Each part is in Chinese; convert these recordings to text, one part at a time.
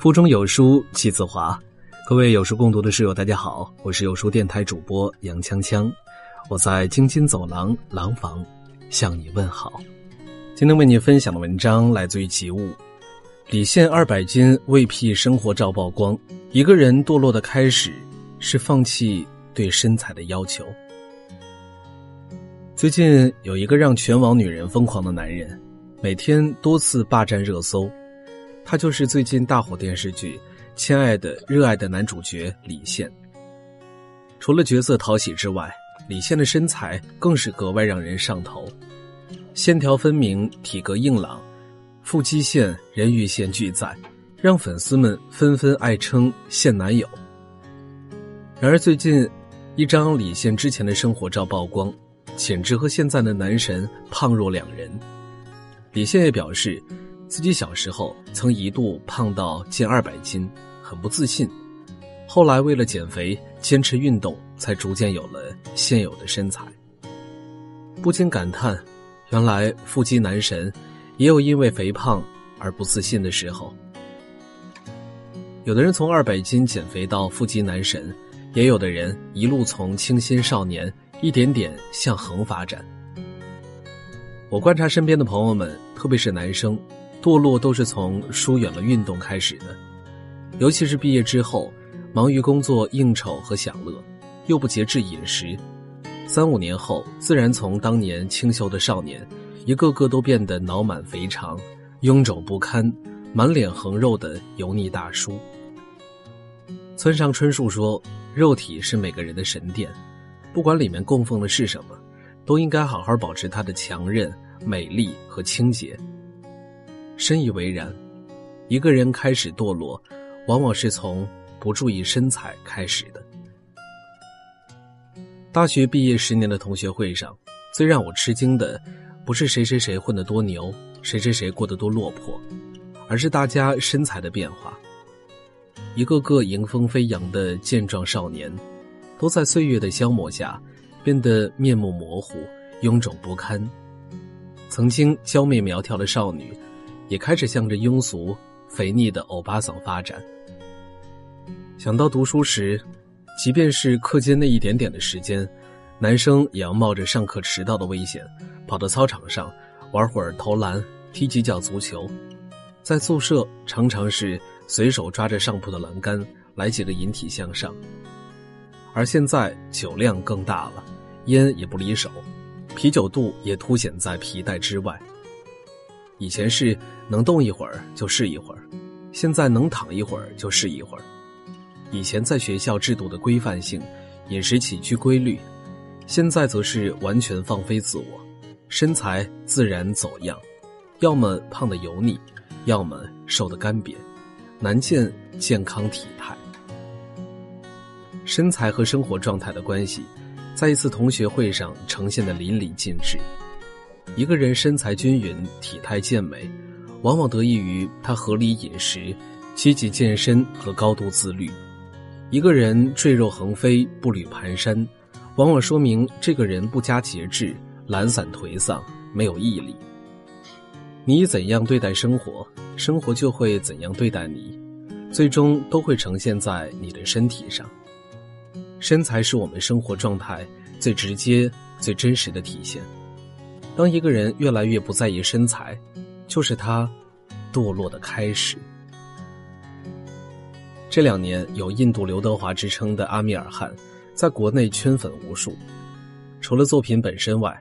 腹中有书气自华，各位有书共读的室友，大家好，我是有书电台主播杨锵锵，我在京津走廊廊坊向你问好。今天为你分享的文章来自于吉物，李现二百斤未 P 生活照曝光，一个人堕落的开始是放弃对身材的要求。最近有一个让全网女人疯狂的男人，每天多次霸占热搜。他就是最近大火电视剧《亲爱的热爱的》男主角李现。除了角色讨喜之外，李现的身材更是格外让人上头，线条分明，体格硬朗，腹肌线、人鱼线俱在，让粉丝们纷纷爱称“现男友”。然而，最近一张李现之前的生活照曝光，简直和现在的男神胖若两人。李现也表示。自己小时候曾一度胖到近二百斤，很不自信。后来为了减肥，坚持运动，才逐渐有了现有的身材。不禁感叹，原来腹肌男神也有因为肥胖而不自信的时候。有的人从二百斤减肥到腹肌男神，也有的人一路从清新少年一点点向横发展。我观察身边的朋友们，特别是男生。堕落都是从疏远了运动开始的，尤其是毕业之后，忙于工作、应酬和享乐，又不节制饮食，三五年后，自然从当年清秀的少年，一个个都变得脑满肥肠、臃肿不堪、满脸横肉的油腻大叔。村上春树说：“肉体是每个人的神殿，不管里面供奉的是什么，都应该好好保持它的强韧、美丽和清洁。”深以为然，一个人开始堕落，往往是从不注意身材开始的。大学毕业十年的同学会上，最让我吃惊的，不是谁谁谁混得多牛，谁谁谁过得多落魄，而是大家身材的变化。一个个迎风飞扬的健壮少年，都在岁月的消磨下，变得面目模糊、臃肿不堪。曾经娇媚苗条的少女。也开始向着庸俗、肥腻的欧巴桑发展。想到读书时，即便是课间那一点点的时间，男生也要冒着上课迟到的危险，跑到操场上玩会儿投篮、踢几脚足球。在宿舍，常常是随手抓着上铺的栏杆来几个引体向上。而现在酒量更大了，烟也不离手，啤酒肚也凸显在皮带之外。以前是能动一会儿就是一会儿，现在能躺一会儿就是一会儿。以前在学校制度的规范性、饮食起居规律，现在则是完全放飞自我，身材自然走样，要么胖的油腻，要么瘦的干瘪，难见健康体态。身材和生活状态的关系，在一次同学会上呈现的淋漓尽致。一个人身材均匀、体态健美，往往得益于他合理饮食、积极健身和高度自律。一个人赘肉横飞、步履蹒跚，往往说明这个人不加节制、懒散颓丧、没有毅力。你怎样对待生活，生活就会怎样对待你，最终都会呈现在你的身体上。身材是我们生活状态最直接、最真实的体现。当一个人越来越不在意身材，就是他堕落的开始。这两年有“印度刘德华”之称的阿米尔汗，在国内圈粉无数。除了作品本身外，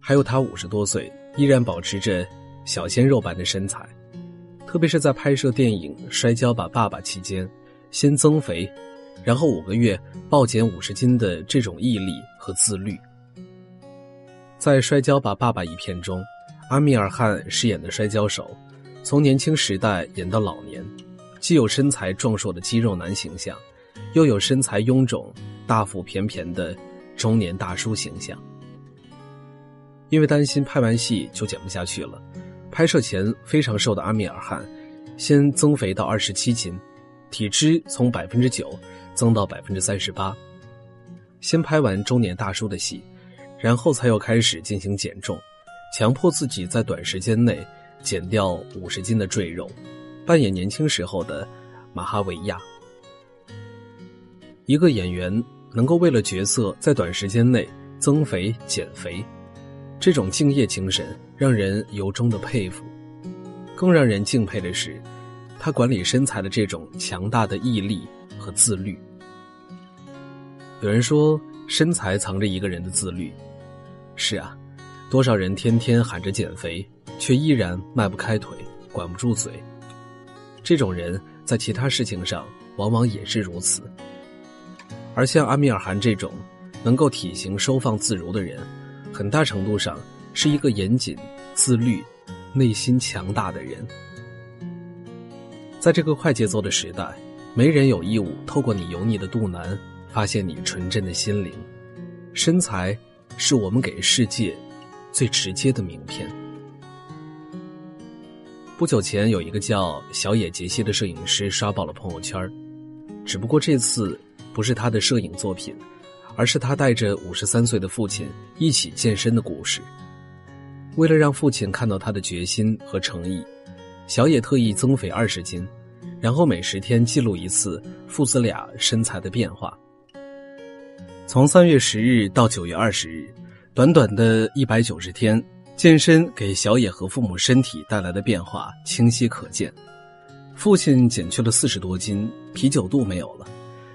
还有他五十多岁依然保持着小鲜肉般的身材，特别是在拍摄电影《摔跤吧，爸爸》期间，先增肥，然后五个月暴减五十斤的这种毅力和自律。在《摔跤吧，爸爸》一片中，阿米尔汗饰演的摔跤手，从年轻时代演到老年，既有身材壮硕的肌肉男形象，又有身材臃肿、大腹便便的中年大叔形象。因为担心拍完戏就减不下去了，拍摄前非常瘦的阿米尔汗，先增肥到二十七斤，体脂从百分之九增到百分之三十八，先拍完中年大叔的戏。然后才又开始进行减重，强迫自己在短时间内减掉五十斤的赘肉，扮演年轻时候的马哈维亚。一个演员能够为了角色在短时间内增肥减肥，这种敬业精神让人由衷的佩服。更让人敬佩的是，他管理身材的这种强大的毅力和自律。有人说，身材藏着一个人的自律。是啊，多少人天天喊着减肥，却依然迈不开腿，管不住嘴。这种人在其他事情上往往也是如此。而像阿米尔汗这种能够体型收放自如的人，很大程度上是一个严谨、自律。内心强大的人，在这个快节奏的时代，没人有义务透过你油腻的肚腩发现你纯真的心灵。身材是我们给世界最直接的名片。不久前，有一个叫小野杰西的摄影师刷爆了朋友圈只不过这次不是他的摄影作品，而是他带着五十三岁的父亲一起健身的故事。为了让父亲看到他的决心和诚意，小野特意增肥二十斤，然后每十天记录一次父子俩身材的变化。从三月十日到九月二十日，短短的一百九十天，健身给小野和父母身体带来的变化清晰可见。父亲减去了四十多斤，啤酒肚没有了，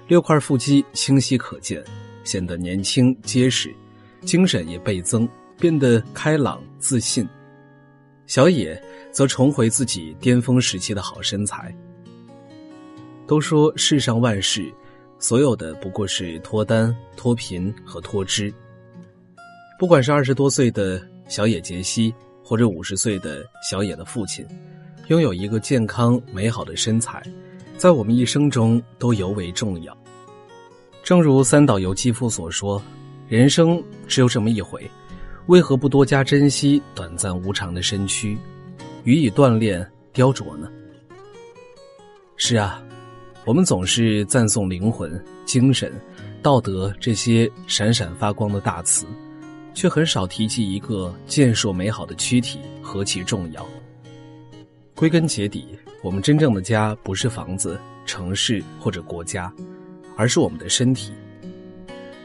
六块腹肌清晰可见，显得年轻结实，精神也倍增。变得开朗自信，小野则重回自己巅峰时期的好身材。都说世上万事，所有的不过是脱单、脱贫和脱脂。不管是二十多岁的小野杰西，或者五十岁的小野的父亲，拥有一个健康美好的身材，在我们一生中都尤为重要。正如三岛由纪夫所说：“人生只有这么一回。”为何不多加珍惜短暂无常的身躯，予以锻炼雕琢呢？是啊，我们总是赞颂灵魂、精神、道德这些闪闪发光的大词，却很少提及一个健硕美好的躯体何其重要。归根结底，我们真正的家不是房子、城市或者国家，而是我们的身体。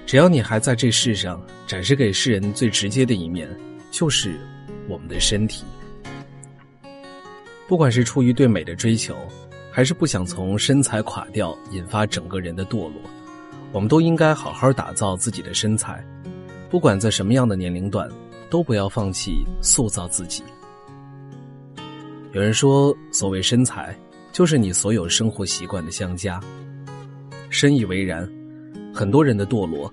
只要你还在这世上，展示给世人最直接的一面，就是我们的身体。不管是出于对美的追求，还是不想从身材垮掉引发整个人的堕落，我们都应该好好打造自己的身材。不管在什么样的年龄段，都不要放弃塑造自己。有人说，所谓身材，就是你所有生活习惯的相加。深以为然。很多人的堕落，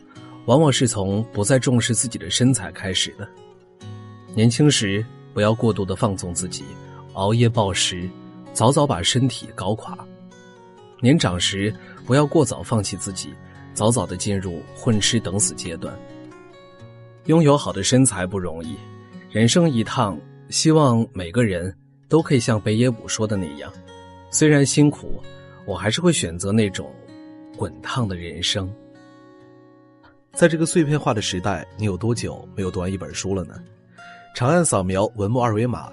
往往是从不再重视自己的身材开始的。年轻时不要过度的放纵自己，熬夜暴食，早早把身体搞垮；年长时不要过早放弃自己，早早的进入混吃等死阶段。拥有好的身材不容易，人生一趟，希望每个人都可以像北野武说的那样，虽然辛苦，我还是会选择那种滚烫的人生。在这个碎片化的时代，你有多久没有读完一本书了呢？长按扫描文末二维码，